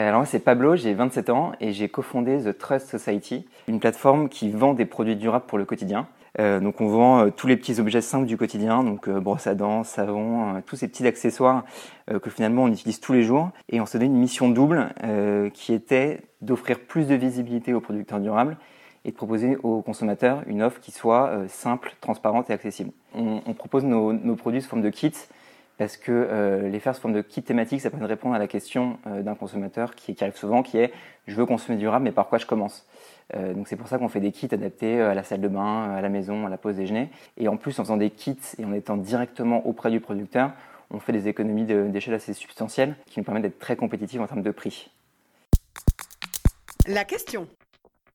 Alors moi c'est Pablo, j'ai 27 ans et j'ai cofondé The Trust Society, une plateforme qui vend des produits durables pour le quotidien. Euh, donc on vend euh, tous les petits objets simples du quotidien, donc euh, brosse à dents, savon, euh, tous ces petits accessoires que finalement on utilise tous les jours. Et on se donnait une mission double qui était d'offrir plus de visibilité aux producteurs durables et de proposer aux consommateurs une offre qui soit simple, transparente et accessible. On, propose nos, produits sous forme de kits parce que euh, les faire sous forme de kit thématique, ça permet de répondre à la question euh, d'un consommateur qui, qui, arrive souvent, qui est je veux consommer durable, mais par quoi je commence euh, Donc c'est pour ça qu'on fait des kits adaptés à la salle de bain, à la maison, à la pause déjeuner. Et en plus, en faisant des kits et en étant directement auprès du producteur, on fait des économies d'échelle de, assez substantielles qui nous permettent d'être très compétitifs en termes de prix. La question.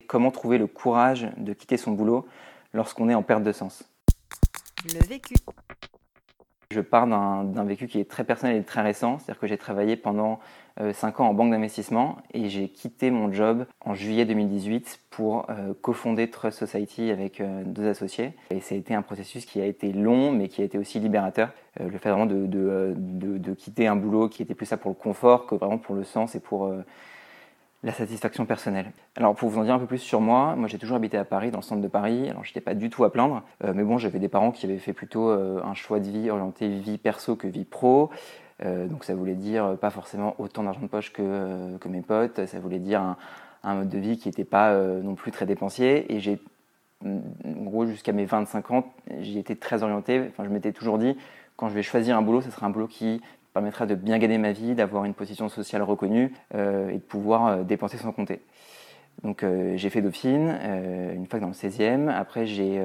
Comment trouver le courage de quitter son boulot lorsqu'on est en perte de sens? Le vécu. Je pars d'un vécu qui est très personnel et très récent, c'est-à-dire que j'ai travaillé pendant euh, 5 ans en banque d'investissement et j'ai quitté mon job en juillet 2018 pour euh, cofonder Trust Society avec euh, deux associés. Et ça a été un processus qui a été long mais qui a été aussi libérateur. Euh, le fait vraiment de, de, de, quitter un boulot qui était plus ça pour le confort que vraiment pour le sens et pour euh, la satisfaction personnelle. Alors pour vous en dire un peu plus sur moi, moi j'ai toujours habité à Paris, dans le centre de Paris, alors j'étais pas du tout à plaindre, euh, mais bon j'avais des parents qui avaient fait plutôt euh, un choix de vie orienté vie perso que vie pro, euh, donc ça voulait dire pas forcément autant d'argent de poche que, mes potes, ça voulait dire un, un mode de vie qui n'était pas non plus très dépensier, et j'ai en gros jusqu'à mes 25 ans, j'y étais très orienté, enfin je m'étais toujours dit quand je vais choisir un boulot, ce sera un boulot qui permettra de bien gagner ma vie, d'avoir une position sociale reconnue euh, et de pouvoir euh, dépenser sans compter. Donc euh, j'ai fait Dauphine, euh, une fac dans le 16e, après j'ai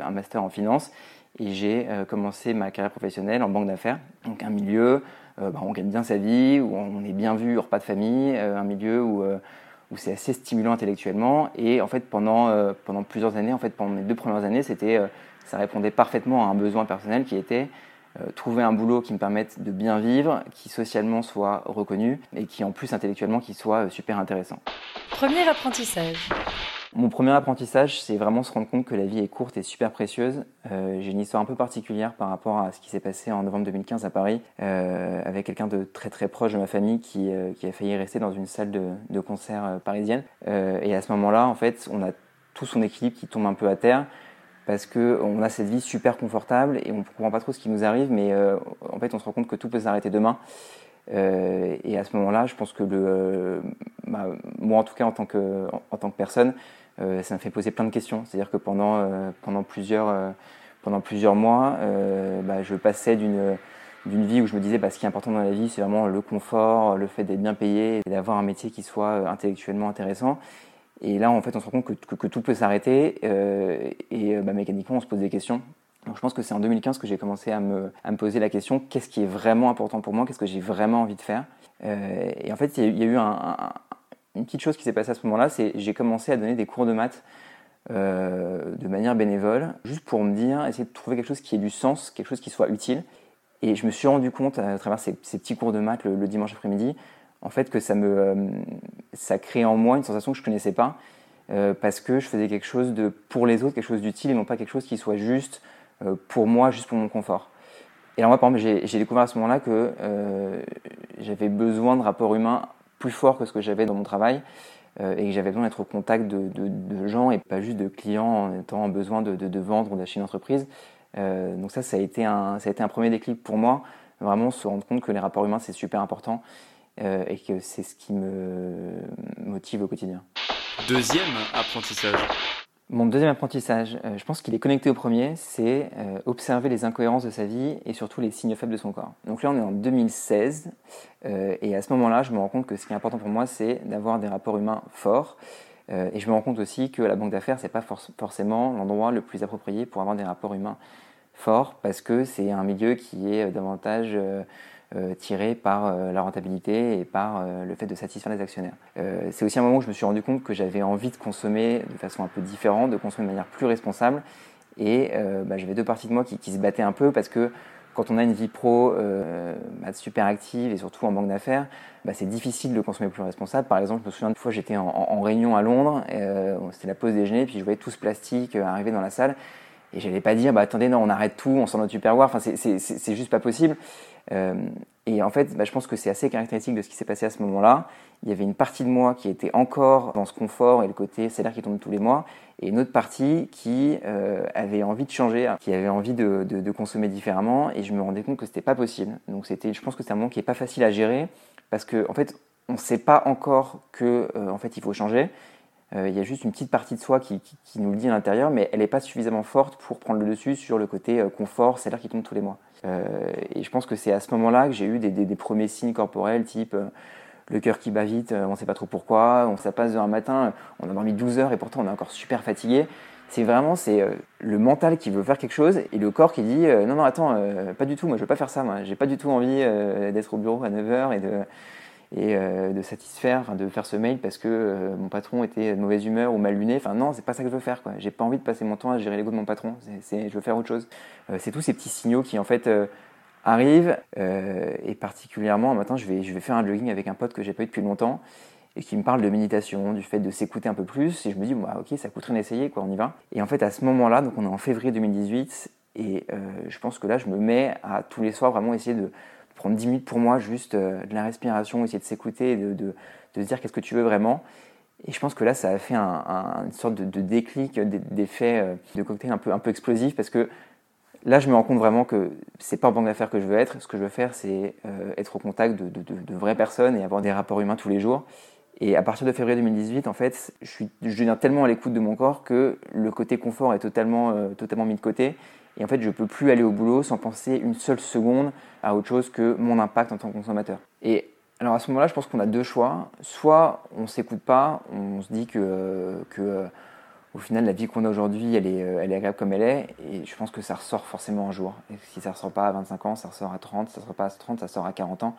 un master en finance et j'ai commencé ma carrière professionnelle en banque d'affaires. Donc un milieu bah, où on gagne bien sa vie, où on est bien vu, repas de famille, un milieu où, où c'est assez stimulant intellectuellement et en fait pendant, pendant plusieurs années, en fait pendant mes deux premières années, c'était, ça répondait parfaitement à un besoin personnel qui était trouver un boulot qui me permette de bien vivre, qui socialement soit reconnu et qui en plus intellectuellement qui soit euh, super intéressant. Premier apprentissage. Mon premier apprentissage, c'est vraiment se rendre compte que la vie est courte et super précieuse. Euh, J'ai une histoire un peu particulière par rapport à ce qui s'est passé en novembre 2015 à Paris, euh, avec quelqu'un de très très proche de ma famille qui, euh, qui a failli rester dans une salle de, de concert euh, parisienne. et à ce moment-là, en fait, on a tout son équilibre qui tombe un peu à terre parce qu'on a cette vie super confortable et on ne comprend pas trop ce qui nous arrive, mais euh, en fait on se rend compte que tout peut s'arrêter demain. Euh, et à ce moment-là, je pense que le, euh, bah, moi en tout cas en tant que, en, tant que personne, euh, ça me fait poser plein de questions. C'est-à-dire que pendant, euh, pendant, plusieurs, pendant plusieurs mois, bah, je passais d'une d'une vie où je me disais bah, ce qui est important dans la vie c'est vraiment le confort, le fait d'être bien payé et d'avoir un métier qui soit intellectuellement intéressant. Et là, en fait, on se rend compte que, tout peut s'arrêter euh, et bah, mécaniquement, on se pose des questions. Donc, je pense que c'est en 2015 que j'ai commencé à me, poser la question qu'est-ce qui est vraiment important pour moi Qu'est-ce que j'ai vraiment envie de faire? Euh, Et en fait, il y, a eu un, un, une petite chose qui s'est passée à ce moment-là c'est j'ai commencé à donner des cours de maths euh, de manière bénévole, juste pour me dire, essayer de trouver quelque chose qui ait du sens, quelque chose qui soit utile. Et je me suis rendu compte à travers ces, petits cours de maths le dimanche après-midi en fait que ça me ça crée en moi une sensation que je connaissais pas euh, parce que je faisais quelque chose de pour les autres, quelque chose d'utile et non pas quelque chose qui soit juste euh, pour moi, juste pour mon confort. Et alors moi, par exemple, j'ai découvert à ce moment-là que euh, j'avais besoin de rapports humains plus forts que ce que j'avais dans mon travail et que j'avais besoin d'être au contact de, gens et pas juste de clients en étant en besoin de, de vendre ou d'acheter une entreprise. donc ça, ça a, été un, ça a été un premier déclic pour moi, vraiment se rendre compte que les rapports humains, c'est super important et que c'est ce qui me motive au quotidien. Deuxième apprentissage. Mon deuxième apprentissage, euh, je pense qu'il est connecté au premier, c'est euh, observer les incohérences de sa vie et surtout les signes faibles de son corps. Donc là, on est en 2016 euh, et à ce moment-là, je me rends compte que ce qui est important pour moi, c'est d'avoir des rapports humains forts. et je me rends compte aussi que la banque d'affaires, c'est pas forcément l'endroit le plus approprié pour avoir des rapports humains forts parce que c'est un milieu qui est davantage euh, tiré par euh, la rentabilité et par euh, le fait de satisfaire les actionnaires. c'est aussi un moment où je me suis rendu compte que j'avais envie de consommer de façon un peu différente, de consommer de manière plus responsable. Et bah, j'avais deux parties de moi qui, se battaient un peu parce que quand on a une vie pro bah, super active et surtout en banque d'affaires, bah, c'est difficile de consommer plus responsable. Par exemple, je me souviens une fois, j'étais en, réunion à Londres, c'était la pause déjeuner, puis je voyais tout ce plastique arriver dans la salle. Et je n'allais pas dire, attendez, non, on arrête tout, on s'en notre tupperware. Enfin, c'est juste pas possible. Euh, et en fait, bah, je pense que c'est assez caractéristique de ce qui s'est passé à ce moment-là. Il y avait une partie de moi qui était encore dans ce confort et le côté salaire qui tombe tous les mois, et une autre partie qui euh, avait envie de changer, qui avait envie de, consommer différemment, et je me rendais compte que c'était pas possible. Donc c'était, je pense que c'est un moment qui est pas facile à gérer, parce que en fait, on ne sait pas encore que euh, en fait il faut changer. Il y a juste une petite partie de soi qui, nous le dit à l'intérieur, mais elle n'est pas suffisamment forte pour prendre le dessus sur le côté confort, salaire qui tombe tous les mois. Euh, et je pense que c'est à ce moment-là que j'ai eu des, des, premiers signes corporels, type le cœur qui bat vite, on ne sait pas trop pourquoi, on ça passe un matin, on a dormi 12 heures et pourtant on est encore super fatigué. C'est vraiment c'est le mental qui veut faire quelque chose et le corps qui dit non non attends pas du tout moi je veux pas faire ça moi j'ai pas du tout envie d'être au bureau à 9h et de et euh, de satisfaire, de faire ce mail parce que euh, mon patron était de mauvaise humeur ou mal luné. Enfin non, c'est pas ça que je veux faire. J'ai pas envie de passer mon temps à gérer l'ego de mon patron. Je veux faire autre chose. Euh, c'est tous ces petits signaux qui en fait arrivent et particulièrement maintenant je vais je vais faire un jogging avec un pote que j'ai pas eu depuis longtemps et qui me parle de méditation, du fait de s'écouter un peu plus. Et je me dis, bah, ok, ça coûterait d'essayer, quoi, on y va. Et en fait, à ce moment-là, donc on est en février 2018, et je pense que là, je me mets à tous les soirs vraiment essayer de, prendre 10 minutes pour moi, juste euh, de la respiration, essayer de s'écouter, de, de, se dire qu'est-ce que tu veux vraiment. Et je pense que là, ça a fait un, une sorte de, de déclic, d'effet euh, de cocktail un peu, un peu explosif, parce que là, je me rends compte vraiment que c'est pas en banque d'affaires que je veux être. Ce que je veux faire, c'est euh, être au contact de, de, vraies personnes et avoir des rapports humains tous les jours. Et à partir de février 2018, en fait, je, suis, je deviens tellement à l'écoute de mon corps que le côté confort est totalement, totalement mis de côté. Et en fait, je ne peux plus aller au boulot sans penser une seule seconde à autre chose que mon impact en tant que consommateur. Et alors à ce moment-là, je pense qu'on a deux choix. Soit on ne s'écoute pas, on se dit que, que au final, la vie qu'on a aujourd'hui, elle est, elle est agréable comme elle est. Et je pense que ça ressort forcément un jour. Si ça ne ressort pas à 25 ans, ça ressort à 30. Si ça ne ressort pas à 30, ça sort à 40 ans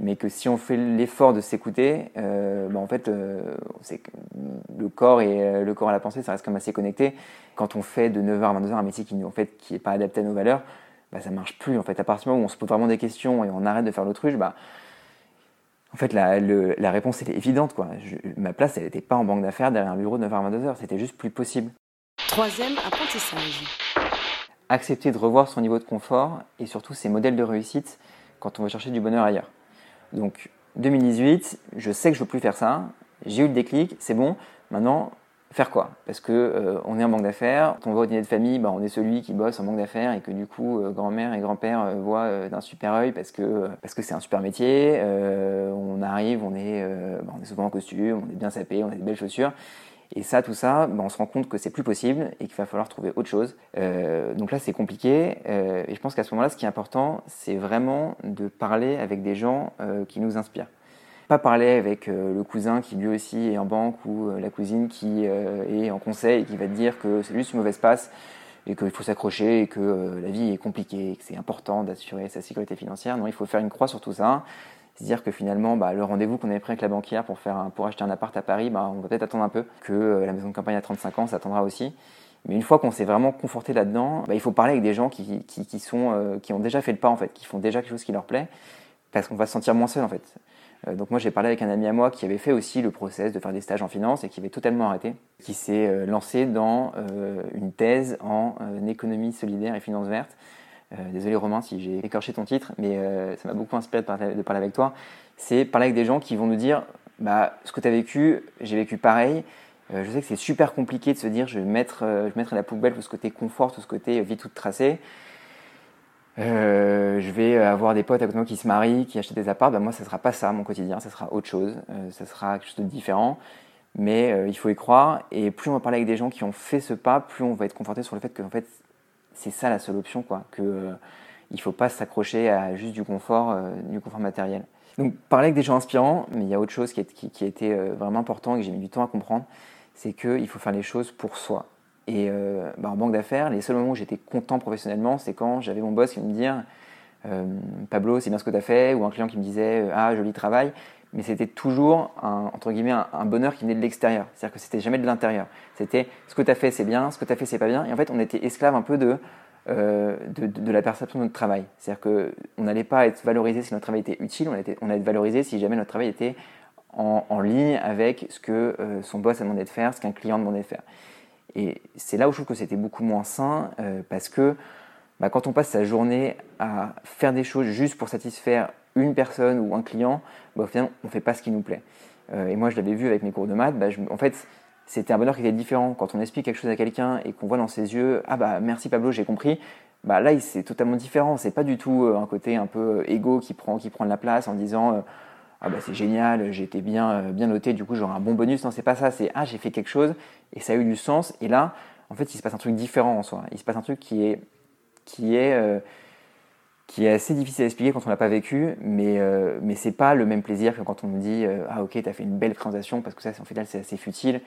mais que si on fait l'effort de s'écouter, euh, bah, en fait, euh, le corps et euh, le corps à la pensée, ça reste comme assez connecté. Quand on fait de 9h à 22h un métier qui en fait qui est pas adapté à nos valeurs, bah, ça marche plus. En fait, à partir du moment où on se pose vraiment des questions et on arrête de faire l'autruche, bah, en fait, la, la réponse était évidente. Quoi. ma place, elle n'était pas en banque d'affaires derrière un bureau de 9h à 22h. C'était juste plus possible. Troisième apprentissage. Accepter de revoir son niveau de confort et surtout ses modèles de réussite quand on veut chercher du bonheur ailleurs. Donc 2018, je sais que je ne veux plus faire ça. J'ai eu le déclic, c'est bon. Maintenant, faire quoi? Parce que euh, on est en banque d'affaires. Quand on va au dîner de famille, bah, on est celui qui bosse en banque d'affaires et que du coup, euh, grand-mère et grand-père euh, voient d'un super œil parce que c'est un super métier. on arrive, on est, bah, on est souvent en costume, on est bien sapé, on a des belles chaussures. Et ça, tout ça, ben, on se rend compte que c'est plus possible et qu'il va falloir trouver autre chose. Euh, donc là, c'est compliqué. Euh, et je pense qu'à ce moment-là, ce qui est important, c'est vraiment de parler avec des gens euh, qui nous inspirent. Pas parler avec le cousin qui lui aussi est en banque ou la cousine qui est en conseil et qui va te dire que c'est juste une mauvaise passe et qu'il faut s'accrocher et que la vie est compliquée et que c'est important d'assurer sa sécurité financière. Non, il faut faire une croix sur tout ça se dire que finalement, bah, le rendez-vous qu'on avait pris avec la banquière pour, acheter un appart à Paris, bah, on va peut-être attendre un peu, que euh, la maison de campagne à 35 ans, ça attendra aussi. Mais une fois qu'on s'est vraiment conforté là-dedans, bah, il faut parler avec des gens qui, sont, euh, qui ont déjà fait le pas, en fait, qui font déjà quelque chose qui leur plaît, parce qu'on va se sentir moins seul, en fait. Euh, donc moi j'ai parlé avec un ami à moi qui avait fait aussi le process de faire des stages en finance et qui avait totalement arrêté, qui s'est lancé dans une thèse en économie solidaire et finance verte. Désolé Romain si j'ai écorché ton titre, mais ça m'a beaucoup inspiré de parler, avec toi. C'est parler avec des gens qui vont nous dire, bah, ce que tu as vécu, j'ai vécu pareil. je sais que c'est super compliqué de se dire, je vais mettre, je vais mettre à la poubelle tout ce côté confort, tout ce côté vie toute tracée. Euh, je vais avoir des potes à côté de moi qui se marient, qui achètent des apparts. Ben moi, ça sera pas ça mon quotidien, ça sera autre chose, euh, ça sera quelque chose de différent. Mais euh, il faut y croire. Et plus on va parler avec des gens qui ont fait ce pas, plus on va être conforté sur le fait que en fait, c'est ça la seule option, quoi. Que il faut pas s'accrocher à juste du confort, du confort matériel. Donc parler avec des gens inspirants, mais il y a autre chose qui, a été vraiment important et que j'ai mis du temps à comprendre, c'est qu'il faut faire les choses pour soi. Et euh, bah, en banque d'affaires, les seuls moments où j'étais content professionnellement, c'est quand j'avais mon boss qui me disait euh, Pablo, c'est bien ce que tu as fait, ou un client qui me disait euh, Ah, joli travail. Mais c'était toujours un, entre guillemets, un, bonheur qui venait de l'extérieur. C'est-à-dire que c'était jamais de l'intérieur. C'était ce que tu as fait, c'est bien, ce que tu as fait, c'est pas bien. Et en fait, on était esclave un peu de, de, la perception de notre travail. C'est-à-dire qu'on n'allait pas être valorisé si notre travail était utile, on, était, on allait être valorisé si jamais notre travail était en, en ligne avec ce que son boss a demandé de faire, ce qu'un client demandait de faire. Et c'est là où je trouve que c'était beaucoup moins sain euh, parce que bah, quand on passe sa journée à faire des choses juste pour satisfaire une personne ou un client, bah, au final, on ne fait pas ce qui nous plaît. Euh, et moi, je l'avais vu avec mes cours de maths. Bah, en fait, c'était un bonheur qui était différent. Quand on explique quelque chose à quelqu'un et qu'on voit dans ses yeux Ah bah merci Pablo, j'ai compris. Bah là, c'est totalement différent. C'est pas du tout euh, un côté un peu égo qui prend, qui prend la place en disant ah bah c'est génial, j'ai été bien, euh, bien noté, du coup j'aurai un bon bonus. Non, c'est pas ça, c'est ah j'ai fait quelque chose et ça a eu du sens. Et là, en fait, il se passe un truc différent en soi. Il se passe un truc qui est, qui est, euh, qui est assez difficile à expliquer quand on l'a pas vécu, mais, euh, mais c'est pas le même plaisir que quand on nous dit ah ok, tu as fait une belle présentation, parce que ça, en fait, c'est assez futile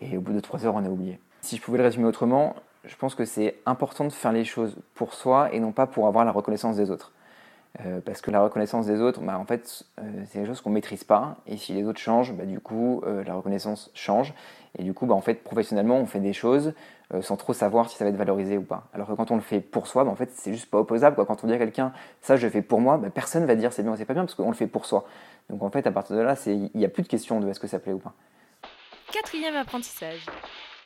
et au bout de trois heures, on a oublié. Si je pouvais le résumer autrement, je pense que c'est important de faire les choses pour soi et non pas pour avoir la reconnaissance des autres. Euh, parce que la reconnaissance des autres, bah, en fait, euh, c'est des choses qu'on ne maîtrise pas. Et si les autres changent, bah, du coup, euh, la reconnaissance change. Et du coup, bah, en fait, professionnellement, on fait des choses sans trop savoir si ça va être valorisé ou pas. Alors que quand on le fait pour soi, en fait, c'est juste pas opposable. Quoi. Quand on dit à quelqu'un, ça, je le fais pour moi, personne va dire c'est bien ou c'est pas bien parce qu'on le fait pour soi. Donc en fait, à partir de là, il n'y a plus de question de est-ce que ça plaît ou pas. Quatrième apprentissage.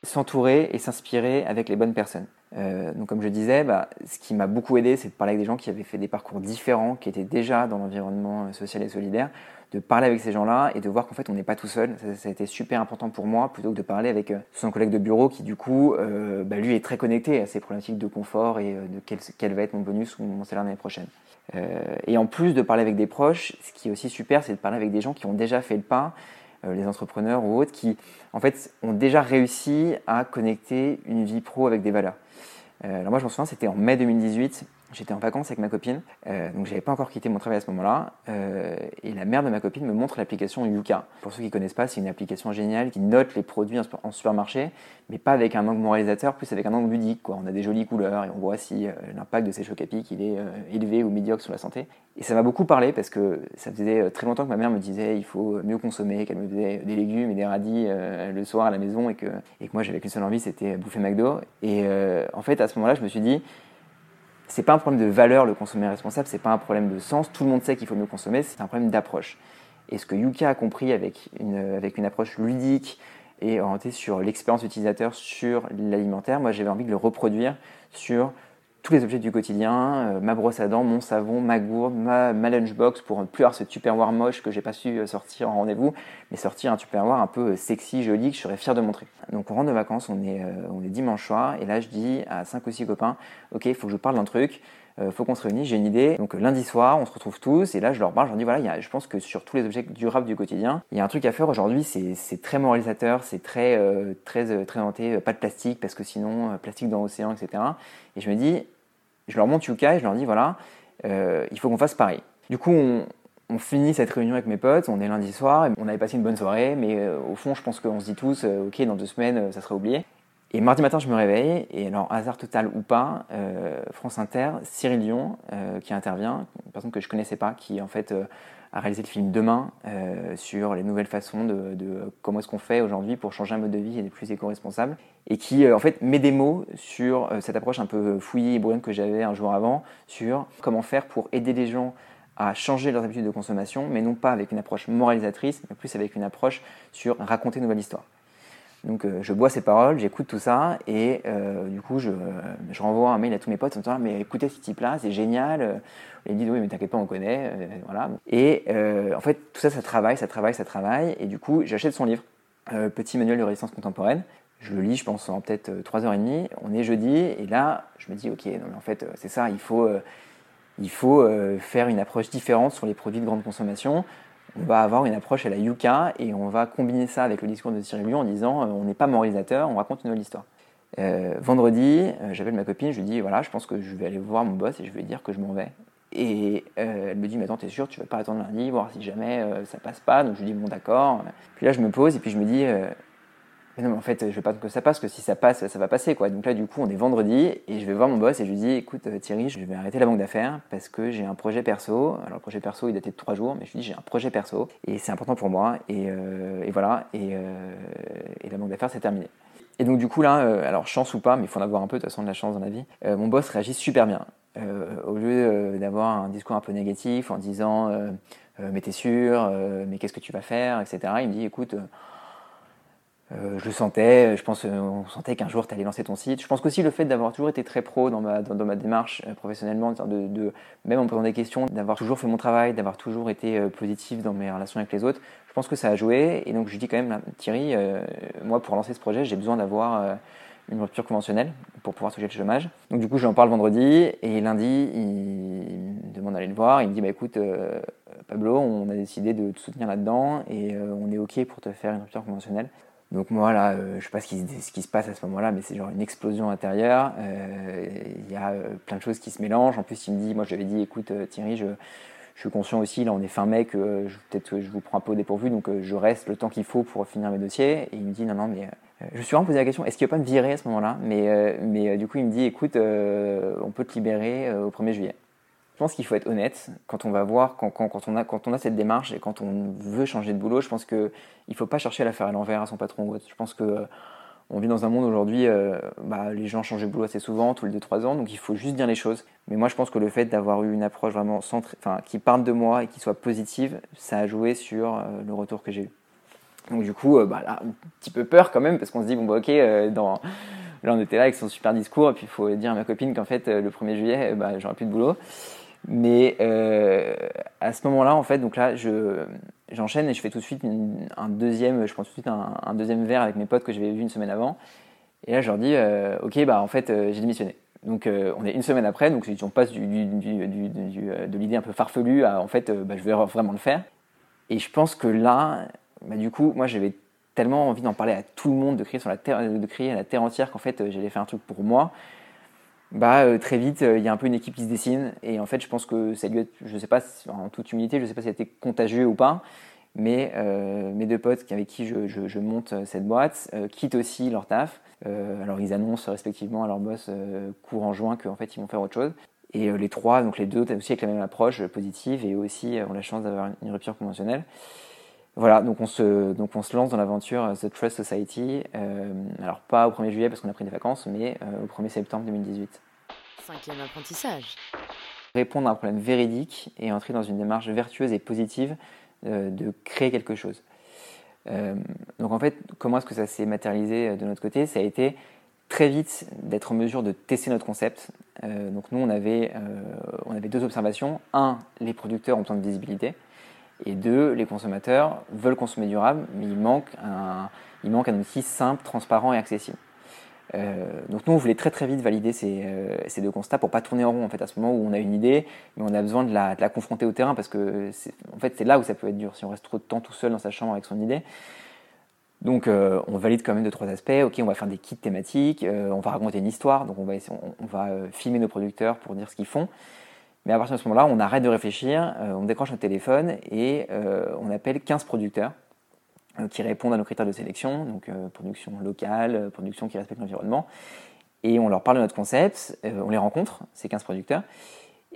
S'entourer et s'inspirer avec les bonnes personnes. Euh, donc comme je disais, bah, ce qui m'a beaucoup aidé, c'est de parler avec des gens qui avaient fait des parcours différents, qui étaient déjà dans l'environnement euh, social et solidaire, de parler avec ces gens-là et de voir qu'en fait on n'est pas tout seul. Ça, a été super important pour moi, plutôt que de parler avec euh, son collègue de bureau qui du coup, bah, lui est très connecté à ces problématiques de confort et de quel, va être mon bonus ou mon salaire l'année prochaine. et en plus de parler avec des proches, ce qui est aussi super, c'est de parler avec des gens qui ont déjà fait le pas, les entrepreneurs ou autres, qui en fait ont déjà réussi à connecter une vie pro avec des valeurs. Euh, alors moi je me souviens, c'était en mai 2018, j'étais en vacances avec ma copine, euh, donc j'avais pas encore quitté mon travail à ce moment-là, euh, et la mère de ma copine me montre l'application Yuka. Pour ceux qui connaissent pas, c'est une application géniale qui note les produits en supermarché, mais pas avec un angle moralisateur, plus avec un angle ludique. Quoi. On a des jolies couleurs et on voit si l'impact de ces chocs à il est élevé ou médiocre sur la santé. Et ça m'a beaucoup parlé parce que ça faisait très longtemps que ma mère me disait il faut mieux consommer, qu'elle me faisait des légumes et des radis le soir à la maison et que, et que moi j'avais qu'une seule envie, c'était bouffer McDo. Et en fait, à ce moment-là, je me suis dit c'est pas un problème de valeur le consommer responsable, c'est pas un problème de sens. Tout le monde sait qu'il faut mieux consommer, c'est un problème d'approche. Et ce que Yuka a compris avec une, avec une approche ludique et orientée sur l'expérience utilisateur sur l'alimentaire, moi j'avais envie de le reproduire sur tous les objets du quotidien, euh, ma brosse à dents, mon savon, ma gourde, ma, lunchbox pour ne plus avoir ce tupperware moche que j'ai pas su euh, sortir en rendez-vous, mais sortir un tupperware un peu euh, sexy, joli, que je serais fier de montrer. Donc on rentre de vacances, on est, on est dimanche soir, et là je dis à 5 ou 6 copains, ok, il faut que je parle d'un truc, il faut qu'on se réunisse, j'ai une idée. Donc lundi soir, on se retrouve tous, et là je leur parle, je leur dis, voilà, je pense que sur tous les objets durables du quotidien, il y a un truc à faire aujourd'hui, c'est très moralisateur, c'est très, très, très pas de plastique, parce que sinon, plastique dans l'océan, etc. Et je me dis, je leur montre Yuka et je leur dis voilà, euh, il faut qu'on fasse pareil. Du coup, on, finit cette réunion avec mes potes, on est lundi soir, on avait passé une bonne soirée, mais euh, au fond, je pense qu'on se dit tous, euh, ok, dans deux semaines, ça sera oublié. Et mardi matin, je me réveille, et alors, hasard total ou pas, France Inter, Cyril Lyon, qui intervient, une personne que je connaissais pas, qui en fait a réalisé le film Demain sur les nouvelles façons de, comment est-ce qu'on fait aujourd'hui pour changer un mode de vie et être plus éco-responsable et qui euh, en fait met des mots sur euh, cette approche un peu fouillée et brune que j'avais un jour avant sur comment faire pour aider les gens à changer leurs habitudes de consommation, mais non pas avec une approche moralisatrice, mais plus avec une approche sur raconter une nouvelle histoire. Donc euh, je bois ces paroles, j'écoute tout ça, et euh, du coup je, renvoie un mail à tous mes potes en disant mais écoutez ce type-là, c'est génial. ils me disent oui mais t'inquiète pas on connaît. Et en fait tout ça ça travaille, ça travaille, ça travaille, et du coup j'achète son livre, Petit manuel de résistance contemporaine. Je le lis, je pense en peut-être 3h30. On est jeudi, et là je me dis ok non mais en fait c'est ça, il faut euh, faire une approche différente sur les produits de grande consommation. On va avoir une approche à la Yuka et on va combiner ça avec le discours de Cyril Lion en disant euh, on n'est pas moralisateur, on raconte une histoire. Euh, vendredi, j'appelle ma copine, je lui dis voilà, je pense que je vais aller voir mon boss et je vais lui dire que je m'en vais. Et elle me dit mais attends, t'es sûr, tu vas pas attendre lundi, voir si jamais ça passe pas? Donc je lui dis bon d'accord. Puis là je me pose et puis je me dis mais non, mais en fait, je veux pas que ça passe, que si ça passe, ça va passer, quoi. Donc là, du coup, on est vendredi et je vais voir mon boss et je lui dis, écoute, euh, Thierry, je vais arrêter la banque d'affaires parce que j'ai un projet perso. Alors, le projet perso, il datait de trois jours, mais je lui dis, j'ai un projet perso et c'est important pour moi. Et, euh, voilà. Euh, et, la banque d'affaires, c'est terminé. Et donc, du coup, là, alors, chance ou pas, mais il faut en avoir un peu, de toute façon, de la chance dans la vie. mon boss réagit super bien. au lieu d'avoir un discours un peu négatif en disant, mais t'es sûr, mais qu'est-ce que tu vas faire, etc., il me dit, écoute, euh, je sentais, je pense, euh, on sentait qu'un jour tu allais lancer ton site. Je pense qu'aussi le fait d'avoir toujours été très pro dans ma, dans, ma démarche euh, professionnellement, de, même en posant des questions, d'avoir toujours fait mon travail, d'avoir toujours été positif dans mes relations avec les autres, je pense que ça a joué. Et donc je dis quand même, Thierry, moi pour lancer ce projet, j'ai besoin d'avoir une rupture conventionnelle pour pouvoir toucher le chômage. Donc du coup, j'en parle vendredi et lundi, il me demande d'aller le voir. Il me dit, bah écoute, Pablo, on a décidé de te soutenir là-dedans et on est OK pour te faire une rupture conventionnelle. Donc moi là, euh, je sais pas ce qui, se passe à ce moment-là, mais c'est genre une explosion intérieure. Euh, il y a euh, plein de choses qui se mélangent. En plus, il me dit, moi j'avais dit, écoute Thierry, je, suis conscient aussi, là on est fin mai, que peut-être je vous prends un peu au dépourvu, donc je reste le temps qu'il faut pour finir mes dossiers. Et il me dit, non, non, mais je me suis vraiment posé la question, est-ce qu'il va pas me virer à ce moment-là? Mais, mais du coup, il me dit, écoute, on peut te libérer au 1er juillet. Je pense qu'il faut être honnête quand on va voir, quand, quand, quand, on a, quand on a cette démarche et quand on veut changer de boulot. Je pense qu'il ne faut pas chercher à la faire à l'envers à son patron. Je pense que on vit dans un monde aujourd'hui, euh, bah, les gens changent de boulot assez souvent, tous les 2-3 ans, donc il faut juste dire les choses. Mais moi, je pense que le fait d'avoir eu une approche vraiment centrée, enfin, qui parte de moi et qui soit positive, ça a joué sur euh, le retour que j'ai eu. Donc du coup, euh, bah, un petit peu peur quand même, parce qu'on se dit, bon, bah, ok, dans... là on était là avec son super discours, et puis il faut dire à ma copine qu'en fait, le 1er juillet, bah, j'aurai plus de boulot. Mais euh, à ce moment-là, en fait, donc là, je, j'enchaîne et je fais tout de suite un deuxième, je prends tout de suite un, deuxième verre avec mes potes que j'avais vu une semaine avant. Et là, je leur dis, euh, ok, bah en fait, euh, j'ai démissionné. Donc, on est une semaine après, donc on passe de l'idée un peu farfelue à, en fait, bah, je vais vraiment le faire. Et je pense que là, bah, du coup, moi, j'avais tellement envie d'en parler à tout le monde, de crier sur la terre, de crier à la terre entière qu'en fait, j'allais faire un truc pour moi bah, euh, très vite, euh, il y a un peu une équipe qui se dessine. Et en fait, je pense que ça lui être, je sais pas, en toute humilité, je sais pas si ça a été contagieux ou pas, mais euh, mes deux potes avec qui je, je, monte cette boîte quittent aussi leur taf. alors, ils annoncent respectivement à leur boss courant juin qu'en fait, ils vont faire autre chose. Et les trois, donc les deux, aussi avec la même approche positive et aussi ont la chance d'avoir une rupture conventionnelle. Voilà, donc on se, donc on se lance dans l'aventure The Trust Society. alors pas au 1er juillet parce qu'on a pris des vacances, mais au 1er septembre 2018. Cinquième apprentissage. Répondre à un problème véridique et entrer dans une démarche vertueuse et positive euh, de créer quelque chose. Euh, donc en fait, comment est-ce que ça s'est matérialisé euh, de notre côté? Ça a été très vite d'être en mesure de tester notre concept. donc nous, on avait, on avait deux observations. Un, les producteurs ont besoin de visibilité. Et deux, les consommateurs veulent consommer durable, mais il manque un, il manque un outil simple, transparent et accessible. Euh, donc nous, on voulait très très vite valider ces, euh, ces, deux constats pour pas tourner en rond en fait à ce moment où on a une idée, mais on a besoin de la, de la confronter au terrain parce que en fait c'est là où ça peut être dur si on reste trop de temps tout seul dans sa chambre avec son idée. Donc euh, on valide quand même deux trois aspects. Ok, on va faire des kits thématiques, on va raconter une histoire, donc on va on, va filmer nos producteurs pour dire ce qu'ils font. Mais à partir de ce moment-là, on arrête de réfléchir, on décroche notre téléphone et on appelle 15 producteurs euh, qui répondent à nos critères de sélection, donc euh, production locale, euh, production qui respecte l'environnement. Et on leur parle de notre concept, on les rencontre, ces 15 producteurs.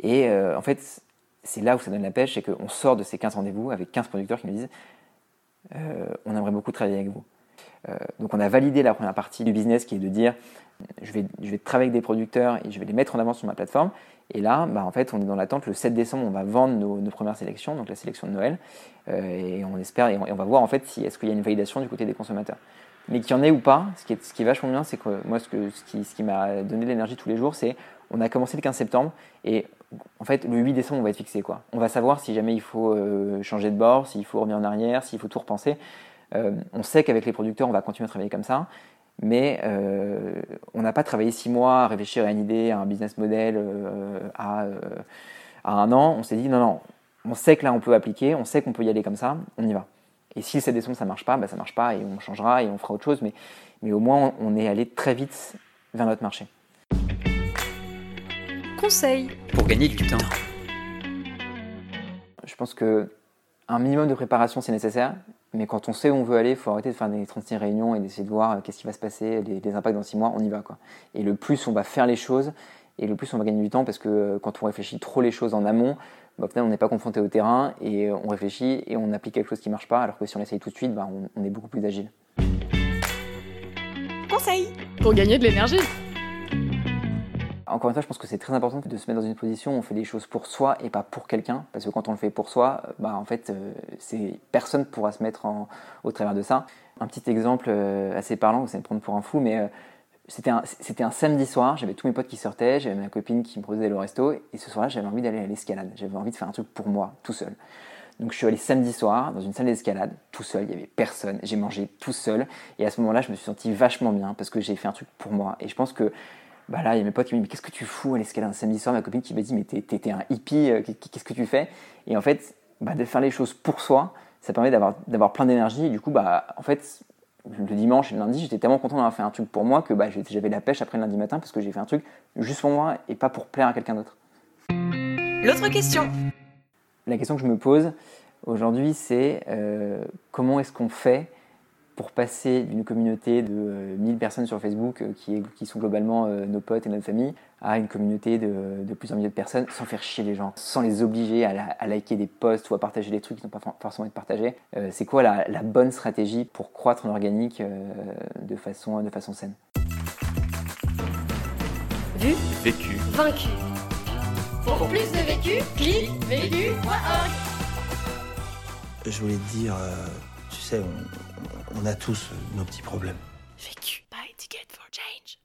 Et en fait, c'est là où ça donne la pêche, c'est qu'on sort de ces 15 rendez-vous avec 15 producteurs qui nous disent on aimerait beaucoup travailler avec vous. donc on a validé la première partie du business qui est de dire je vais, je vais travailler avec des producteurs et je vais les mettre en avant sur ma plateforme. Et là, bah, en fait, on est dans l'attente. Le 7 décembre, on va vendre nos, premières sélections, donc la sélection de Noël. et on espère, et on, va voir en fait si est-ce qu'il y a une validation du côté des consommateurs. Mais qu'il y en ait ou pas, ce qui est, vachement bien, c'est que moi, ce qui m'a donné de l'énergie tous les jours, c'est on a commencé le 15 septembre et en fait, le 8 décembre, on va être fixé. Quoi. On va savoir si jamais il faut euh, changer de bord, s'il faut revenir en arrière, s'il faut tout repenser. Euh, on sait qu'avec les producteurs, on va continuer à travailler comme ça, mais euh, on n'a pas travaillé six mois à réfléchir à une idée, à un business model, à, à, un an. On s'est dit non, non, on sait que là, on peut appliquer, on sait qu'on peut y aller comme ça, on y va. Et si le 7 décembre, ça ne marche pas, bah, ça ne marche pas et on changera et on fera autre chose, mais, mais au moins, on est allé très vite vers notre marché. Conseil pour gagner du temps. Je pense que un minimum de préparation c'est nécessaire, mais quand on sait où on veut aller, il faut arrêter de faire des 36 réunions et d'essayer de voir euh, qu'est-ce qui va se passer, les, impacts dans 6 mois, on y va quoi. Et le plus on va faire les choses, et le plus on va gagner du temps parce que euh, quand on réfléchit trop les choses en amont, bah, au final on n'est pas confronté au terrain et euh, on réfléchit et on applique quelque chose qui ne marche pas, alors que si on essaye tout de suite, bah, on est beaucoup plus agile. Conseil pour gagner de l'énergie. Encore une fois, je pense que c'est très important de se mettre dans une position où on fait des choses pour soi et pas pour quelqu'un, parce que quand on le fait pour soi, bah en fait, euh, c'est personne pourra se mettre au travers de ça. Un petit exemple euh, assez parlant, vous allez me prendre pour un fou, mais euh, c'était un, un samedi soir, j'avais tous mes potes qui sortaient, j'avais ma copine qui me proposait le resto, et ce soir-là, j'avais envie d'aller à l'escalade, j'avais envie de faire un truc pour moi, tout seul. Donc je suis allé samedi soir dans une salle d'escalade, tout seul, il y avait personne, j'ai mangé tout seul, et à ce moment-là, je me suis senti vachement bien parce que j'ai fait un truc pour moi. Et je pense que bah là, il y a mes potes qui m'ont dit Mais qu'est-ce que tu fous à l'escalade un samedi soir? Ma copine qui m'a dit Mais t'es un hippie, euh, qu'est-ce que tu fais? Et en fait, bah, de faire les choses pour soi, ça permet d'avoir plein d'énergie. Et du coup, bah, en fait, le dimanche et le lundi, j'étais tellement content d'avoir fait un truc pour moi que bah, j'avais la pêche après le lundi matin parce que j'ai fait un truc juste pour moi et pas pour plaire à quelqu'un d'autre. L'autre question La question que je me pose aujourd'hui, c'est euh, comment est-ce qu'on fait pour passer d'une communauté de 1000 euh, personnes sur Facebook, euh, qui, qui sont globalement euh, nos potes et notre famille, à une communauté de, de, plusieurs milliers de personnes, sans faire chier les gens, sans les obliger à, liker des posts ou à partager des trucs qui n'ont pas forcément été partagés. c'est quoi la, bonne stratégie pour croître en organique de, façon, de façon saine? Vu? Vécu. Vaincu. Pour plus de vécu, clique vécu.org Je voulais te dire, tu sais, on, on a tous nos petits problèmes. Vécu. Buy ticket for change.